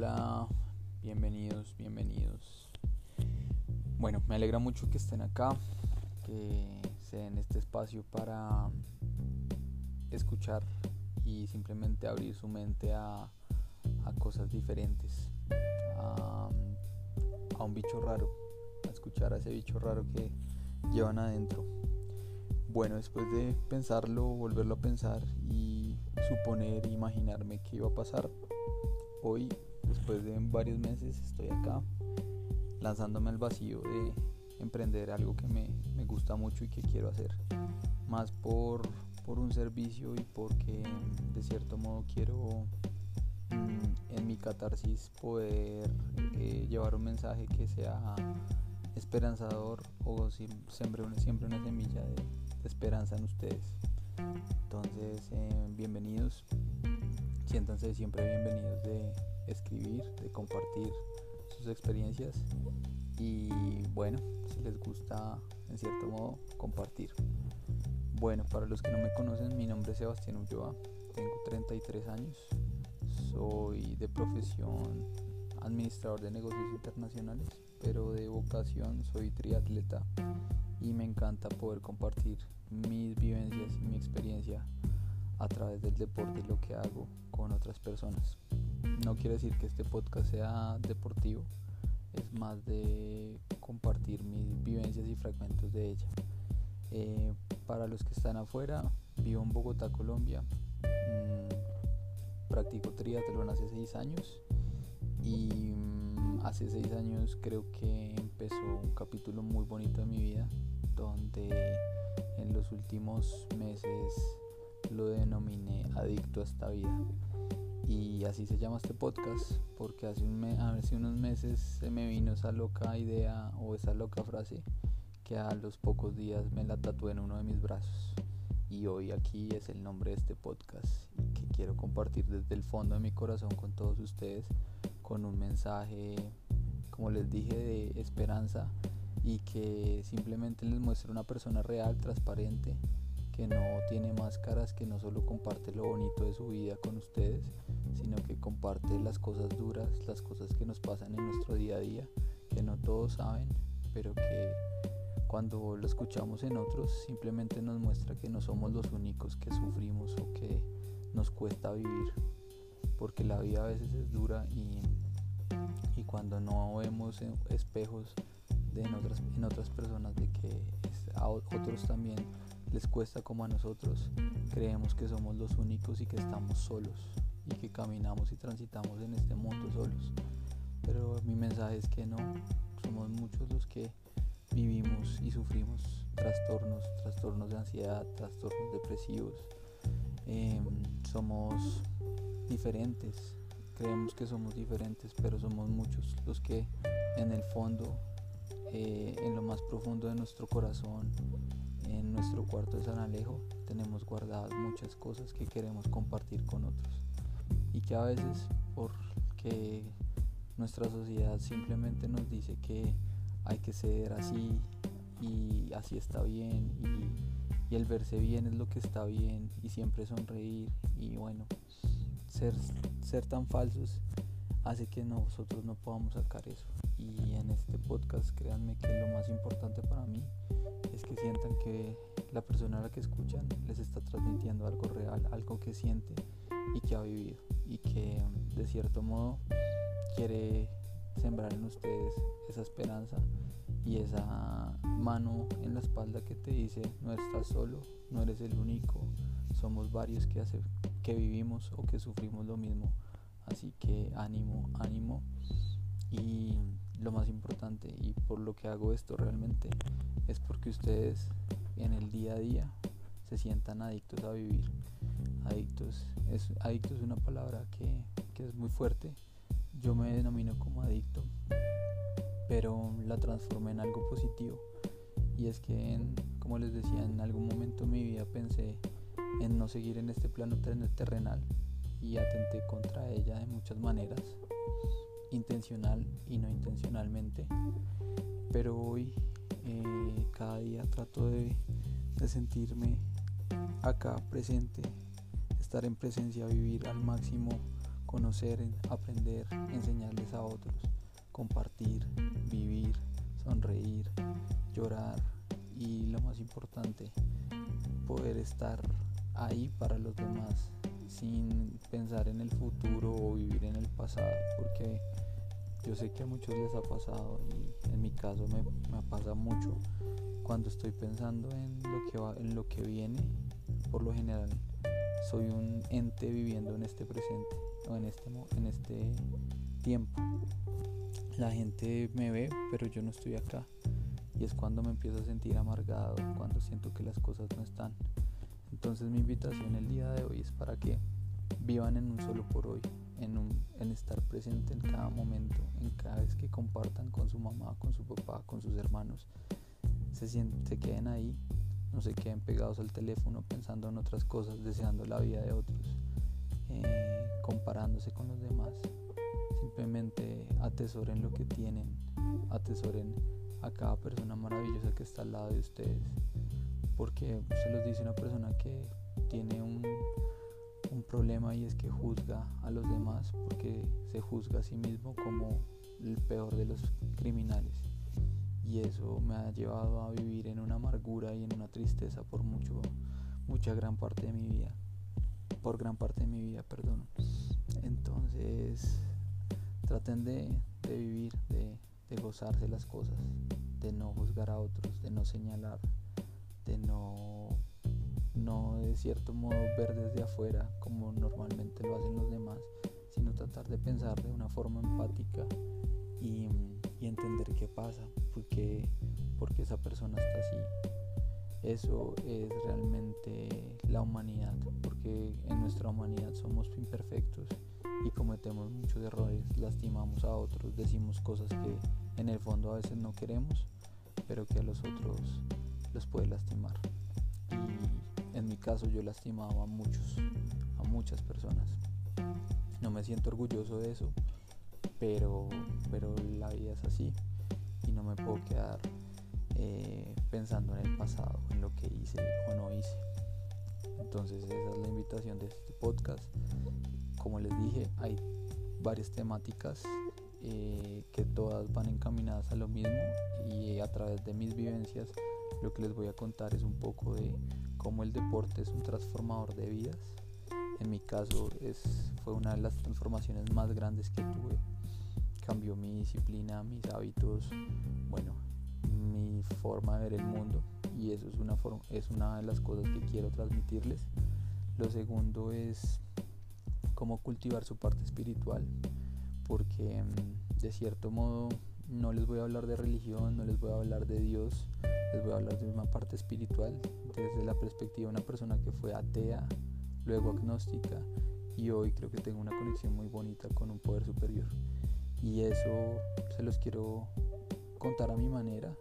Hola, bienvenidos, bienvenidos. Bueno, me alegra mucho que estén acá, que se den este espacio para escuchar y simplemente abrir su mente a, cosas diferentes, a, a un bicho raro, a escuchar a ese bicho raro que llevan adentro. Bueno, después de pensarlo, volverlo a pensar y suponer, imaginarme qué iba a pasar, hoy, después de varios meses, estoy acá lanzándome al vacío de emprender algo que me, me gusta mucho y que quiero hacer. Más por, por, un servicio y porque de cierto modo quiero mm, en mi catarsis poder eh, llevar un mensaje que sea esperanzador o siempre una, siempre una semilla de, esperanza en ustedes. Entonces, eh, bienvenidos siéntanse siempre bienvenidos de compartir sus experiencias y bueno, si les gusta en cierto modo compartir. Bueno, para los que no me conocen, mi nombre es Sebastián Ulloa, tengo 33 años, soy de profesión administrador de negocios internacionales, pero de vocación soy triatleta y me encanta poder compartir mis vivencias y mi experiencia a través del deporte lo que hago con otras personas. No quiere decir que este podcast sea deportivo, es más de compartir mis vivencias y fragmentos de ella. Eh, para los que están afuera, vivo en Bogotá, Colombia. Mm, practico triatlón hace seis años y mm, hace seis años creo que empezó un capítulo muy bonito de mi vida donde en los últimos meses lo denominé Adicto a esta vida. Y así se llama este podcast porque hace, un hace unos meses se me vino esa loca idea o esa loca frase que a los pocos días me la tatué en uno de mis brazos. Y hoy aquí es el nombre de este podcast que quiero compartir desde el fondo de mi corazón con todos ustedes con un mensaje, como les dije, de esperanza y que simplemente les muestre una persona real, transparente, que no tiene máscaras, que no solo comparte lo bonito de su vida con ustedes, sino que comparte las cosas duras, las cosas que nos pasan en nuestro día a día, que no todos saben, pero que cuando lo escuchamos en otros simplemente nos muestra que no somos los únicos que sufrimos o que nos cuesta vivir, porque la vida a veces es dura y, y cuando no vemos espejos en, otras, en otras personas de que a otros también les cuesta como a nosotros, creemos que somos los únicos y que estamos solos y que caminamos y transitamos en este mundo solos. Pero mi mensaje es que no, somos muchos los que vivimos y sufrimos trastornos, trastornos de ansiedad, trastornos depresivos. Em, somos diferentes, creemos que somos diferentes, pero somos muchos los que en el fondo, eh, en lo más profundo de nuestro corazón, en nuestro cuarto de San Alejo tenemos guardadas muchas cosas que queremos compartir con otros y que a veces porque nuestra sociedad simplemente nos dice que hay que ser así y así está bien y, el verse bien es lo que está bien y siempre sonreír y bueno ser, ser tan falsos hace que nosotros no podamos sacar eso. Y en este podcast créanme que lo más importante para mí es que sientan que la persona a la que escuchan les está transmitiendo algo real, algo que siente y que ha vivido y que de cierto modo quiere sembrar en ustedes esa esperanza y esa mano en la espalda que te dice no estás solo, no eres el único, somos varios que, hace, que vivimos o que sufrimos lo mismo. Así que ánimo, ánimo y lo más importante y por lo que hago esto realmente es porque ustedes en el día a día se sientan adictos a vivir. Adictos es, adicto es una palabra que, es muy fuerte. Yo me denomino como adicto, pero la transformé en algo positivo. Y es que, como les decía, en algún momento de mi vida pensé en no seguir en este plano terrenal y atenté contra ella de muchas maneras intencional y no intencionalmente. Pero hoy, eh, cada día trato de, sentirme acá presente, estar en presencia, vivir al máximo conocer, aprender, enseñarles a otros, compartir, vivir, sonreír, llorar y lo más importante, poder estar ahí para los demás sin pensar en el futuro o vivir en el pasado, porque yo sé que a muchos les ha pasado y en mi caso me, pasa mucho cuando estoy pensando en lo que va, en lo que viene, por lo general soy un ente viviendo en este presente o en este, en este tiempo. La gente me ve, pero yo no estoy acá. Y es cuando me empiezo a sentir amargado, cuando siento que las cosas no están. Entonces mi invitación el día de hoy es para que vivan en un solo por hoy, en, un, en estar presente en cada momento, en cada vez que compartan con su mamá, con su papá, con sus hermanos. Se, se queden ahí, no se queden pegados al teléfono pensando en otras cosas, deseando la vida de otros, eh, comparándose con los demás. Simplemente atesoren lo que tienen, atesoren a cada persona maravillosa que está al lado de ustedes porque se los dice una persona que tiene un, un problema y es que juzga a los demás porque se juzga a sí mismo como el peor de los criminales. Y eso me ha llevado a vivir en una amargura y en una tristeza por mucho mucha gran parte de mi vida por gran parte de mi vida perdón. Entonces traten de, de vivir de, de gozarse las cosas de no juzgar a otros de no señalar no, no de cierto modo ver desde afuera como normalmente lo hacen los demás, sino tratar de pensar de una forma empática y, entender qué pasa, porque, porque esa persona está así. Eso es realmente la humanidad, porque en nuestra humanidad somos imperfectos y cometemos muchos errores, lastimamos a otros, decimos cosas que en el fondo a veces no queremos, pero que a los otros los puede lastimar. Y en mi caso yo lastimaba a muchos, a muchas personas. No me siento orgulloso de eso, pero, pero la vida es así y no me puedo quedar eh, pensando en el pasado, en lo que hice o no hice. Entonces esa es la invitación de este podcast. Como les dije, hay varias temáticas eh, que todas van encaminadas a lo mismo y a través de mis vivencias lo que les voy a contar es un poco de cómo el deporte es un transformador de vidas. En mi caso es, fue una de las transformaciones más grandes que tuve. Cambió mi disciplina, mis hábitos, bueno, mi forma de ver el mundo y eso es una, es una de las cosas que quiero transmitirles. Lo segundo es cómo cultivar su parte espiritual, porque mm, de cierto modo no les voy a hablar de religión, no les voy a hablar de Dios, les voy a hablar de una parte espiritual desde la perspectiva de una persona que fue atea, luego agnóstica y hoy creo que tengo una conexión muy bonita con un poder superior. Y eso se los quiero contar a mi manera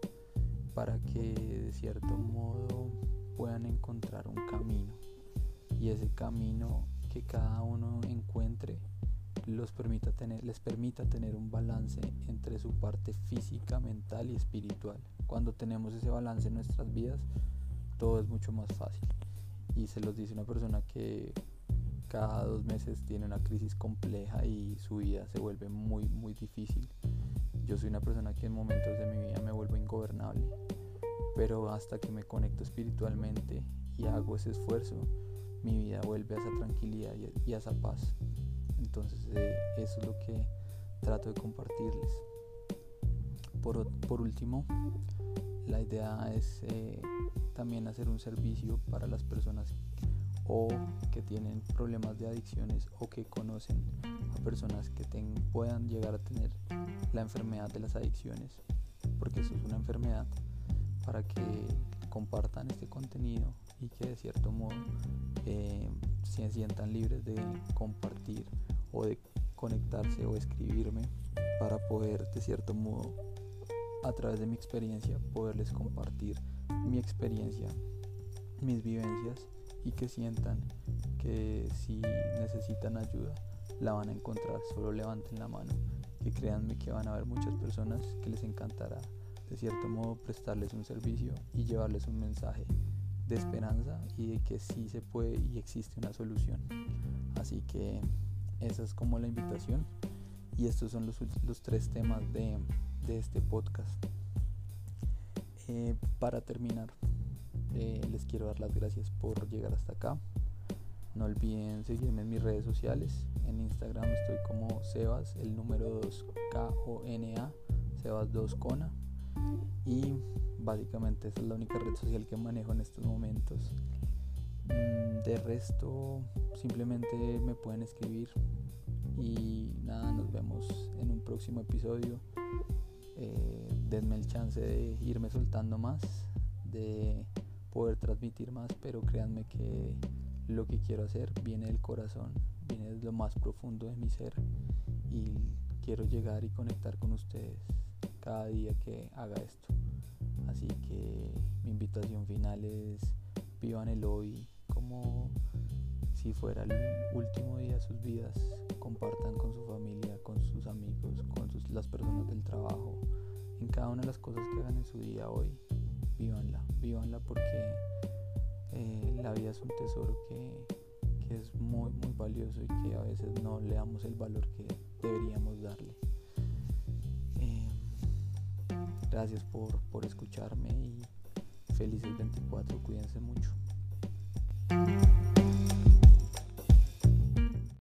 para que de cierto modo puedan encontrar un camino y ese camino que cada uno encuentre los permita tener, les permita tener un balance entre su parte física, mental y espiritual. Cuando tenemos ese balance en nuestras vidas, todo es mucho más fácil. Y se los dice una persona que cada dos meses tiene una crisis compleja y su vida se vuelve muy, muy difícil. Yo soy una persona que en momentos de mi vida me vuelvo ingobernable, pero hasta que me conecto espiritualmente y hago ese esfuerzo, mi vida vuelve a esa tranquilidad y a esa paz. Entonces eh, eso es lo que trato de compartirles. Por, último, la idea es eh, también hacer un servicio para las personas o que tienen problemas de adicciones o que conocen a personas que puedan llegar a tener la enfermedad de las adicciones, porque eso es una enfermedad, para que compartan este contenido y que de cierto modo eh, se sientan libres de compartir o de conectarse o escribirme para poder de cierto modo a través de mi experiencia poderles compartir mi experiencia, mis vivencias y que sientan que si necesitan ayuda la van a encontrar, solo levanten la mano, que créanme que van a haber muchas personas que les encantará de cierto modo prestarles un servicio y llevarles un mensaje de esperanza y de que sí se puede y existe una solución. Así que esa es como la invitación. Y estos son los, los tres temas de, de este podcast. Eh, para terminar, eh, les quiero dar las gracias por llegar hasta acá. No olviden seguirme en mis redes sociales. En Instagram estoy como Sebas, el número 2 K-O-N-A, Sebas 2 Kona. Y básicamente esa es la única red social que manejo en estos momentos. Mm, de resto, simplemente me pueden escribir. Y nada, nos vemos en un próximo episodio. Eh, denme el chance de irme soltando más, de poder transmitir más, pero créanme que lo que quiero hacer viene del corazón, viene de lo más profundo de mi ser y quiero llegar y conectar con ustedes cada día que haga esto. Así que mi invitación final es vivan el hoy como si fuera el último día de sus vidas, compartan con su familia, con sus amigos, con las personas del trabajo, en cada una de las cosas que hagan en su día hoy, vívanla, vívanla porque eh, la vida es un tesoro que, es muy, muy valioso y que a veces no le damos el valor que deberíamos darle. Eh, gracias por, por escucharme y felices 24, cuídense mucho.